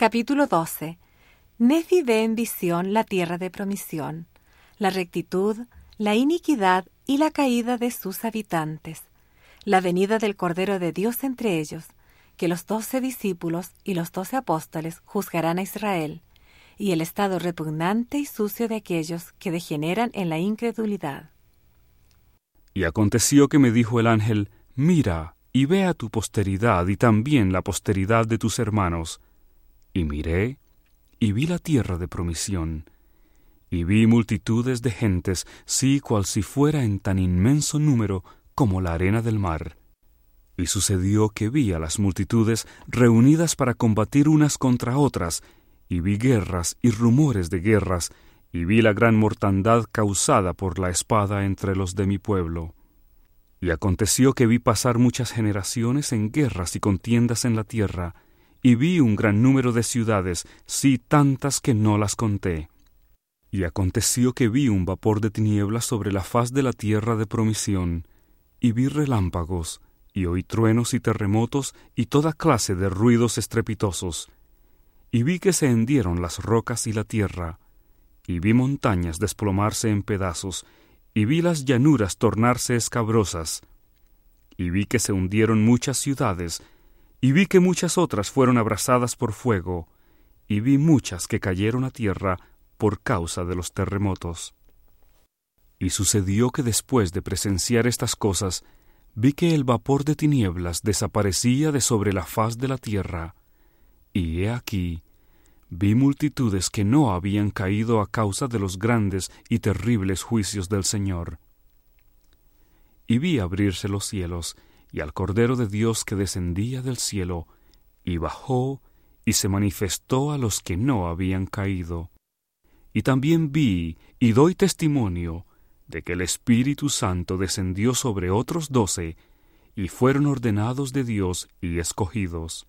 Capítulo 12. Nefi ve en visión la tierra de promisión, la rectitud, la iniquidad y la caída de sus habitantes, la venida del Cordero de Dios entre ellos, que los doce discípulos y los doce apóstoles juzgarán a Israel, y el estado repugnante y sucio de aquellos que degeneran en la incredulidad. Y aconteció que me dijo el ángel, Mira, y ve a tu posteridad y también la posteridad de tus hermanos. Y miré, y vi la tierra de promisión, y vi multitudes de gentes, sí cual si fuera en tan inmenso número como la arena del mar. Y sucedió que vi a las multitudes reunidas para combatir unas contra otras, y vi guerras y rumores de guerras, y vi la gran mortandad causada por la espada entre los de mi pueblo. Y aconteció que vi pasar muchas generaciones en guerras y contiendas en la tierra, y vi un gran número de ciudades, sí tantas que no las conté. Y aconteció que vi un vapor de tinieblas sobre la faz de la tierra de promisión, y vi relámpagos, y oí truenos y terremotos, y toda clase de ruidos estrepitosos. Y vi que se hendieron las rocas y la tierra, y vi montañas desplomarse en pedazos, y vi las llanuras tornarse escabrosas, y vi que se hundieron muchas ciudades, y vi que muchas otras fueron abrasadas por fuego, y vi muchas que cayeron a tierra por causa de los terremotos. Y sucedió que después de presenciar estas cosas, vi que el vapor de tinieblas desaparecía de sobre la faz de la tierra, y he aquí, vi multitudes que no habían caído a causa de los grandes y terribles juicios del Señor. Y vi abrirse los cielos, y al Cordero de Dios que descendía del cielo, y bajó y se manifestó a los que no habían caído. Y también vi y doy testimonio de que el Espíritu Santo descendió sobre otros doce, y fueron ordenados de Dios y escogidos.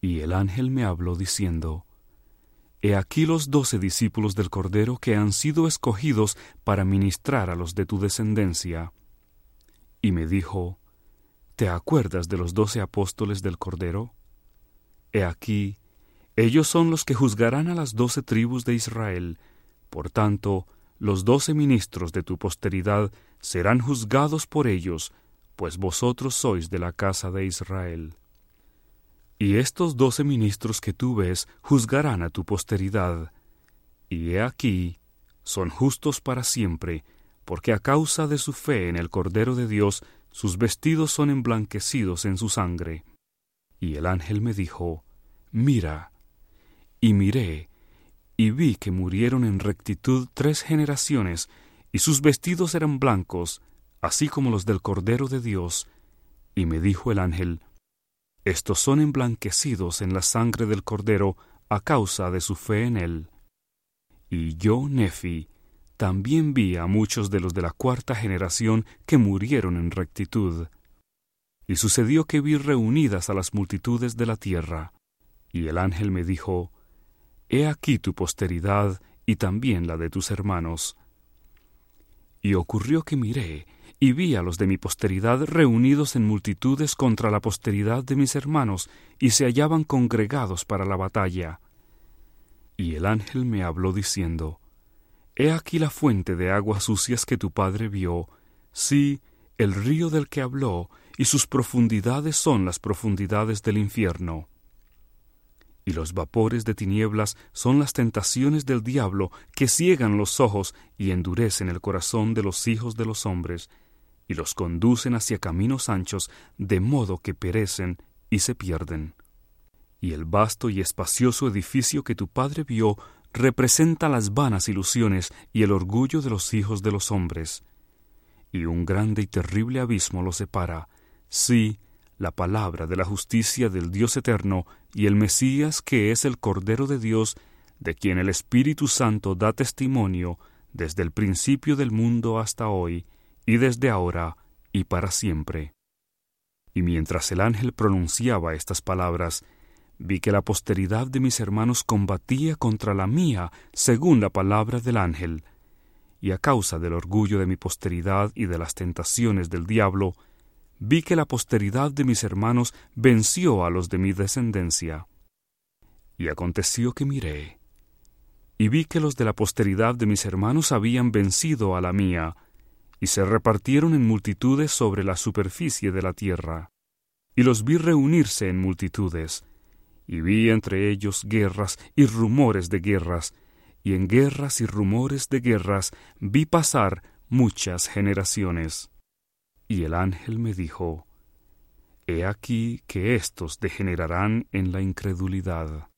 Y el ángel me habló diciendo, He aquí los doce discípulos del Cordero que han sido escogidos para ministrar a los de tu descendencia y me dijo, ¿Te acuerdas de los doce apóstoles del Cordero? He aquí, ellos son los que juzgarán a las doce tribus de Israel. Por tanto, los doce ministros de tu posteridad serán juzgados por ellos, pues vosotros sois de la casa de Israel. Y estos doce ministros que tú ves juzgarán a tu posteridad. Y he aquí, son justos para siempre, porque a causa de su fe en el Cordero de Dios, sus vestidos son emblanquecidos en su sangre. Y el ángel me dijo, Mira. Y miré, y vi que murieron en rectitud tres generaciones, y sus vestidos eran blancos, así como los del Cordero de Dios. Y me dijo el ángel, Estos son emblanquecidos en la sangre del Cordero a causa de su fe en él. Y yo, Nefi, también vi a muchos de los de la cuarta generación que murieron en rectitud. Y sucedió que vi reunidas a las multitudes de la tierra. Y el ángel me dijo, He aquí tu posteridad y también la de tus hermanos. Y ocurrió que miré, y vi a los de mi posteridad reunidos en multitudes contra la posteridad de mis hermanos, y se hallaban congregados para la batalla. Y el ángel me habló diciendo, He aquí la fuente de aguas sucias que tu padre vio, sí, el río del que habló, y sus profundidades son las profundidades del infierno. Y los vapores de tinieblas son las tentaciones del diablo que ciegan los ojos y endurecen el corazón de los hijos de los hombres, y los conducen hacia caminos anchos, de modo que perecen y se pierden. Y el vasto y espacioso edificio que tu padre vio representa las vanas ilusiones y el orgullo de los hijos de los hombres. Y un grande y terrible abismo los separa, sí, la palabra de la justicia del Dios eterno y el Mesías que es el Cordero de Dios, de quien el Espíritu Santo da testimonio desde el principio del mundo hasta hoy, y desde ahora y para siempre. Y mientras el ángel pronunciaba estas palabras, vi que la posteridad de mis hermanos combatía contra la mía, según la palabra del ángel, y a causa del orgullo de mi posteridad y de las tentaciones del diablo, vi que la posteridad de mis hermanos venció a los de mi descendencia. Y aconteció que miré, y vi que los de la posteridad de mis hermanos habían vencido a la mía, y se repartieron en multitudes sobre la superficie de la tierra. Y los vi reunirse en multitudes, y vi entre ellos guerras y rumores de guerras, y en guerras y rumores de guerras vi pasar muchas generaciones. Y el ángel me dijo, He aquí que éstos degenerarán en la incredulidad.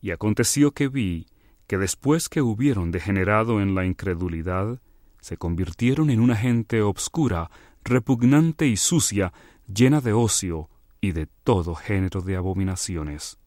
Y aconteció que vi que después que hubieron degenerado en la incredulidad, se convirtieron en una gente obscura, repugnante y sucia, llena de ocio y de todo género de abominaciones.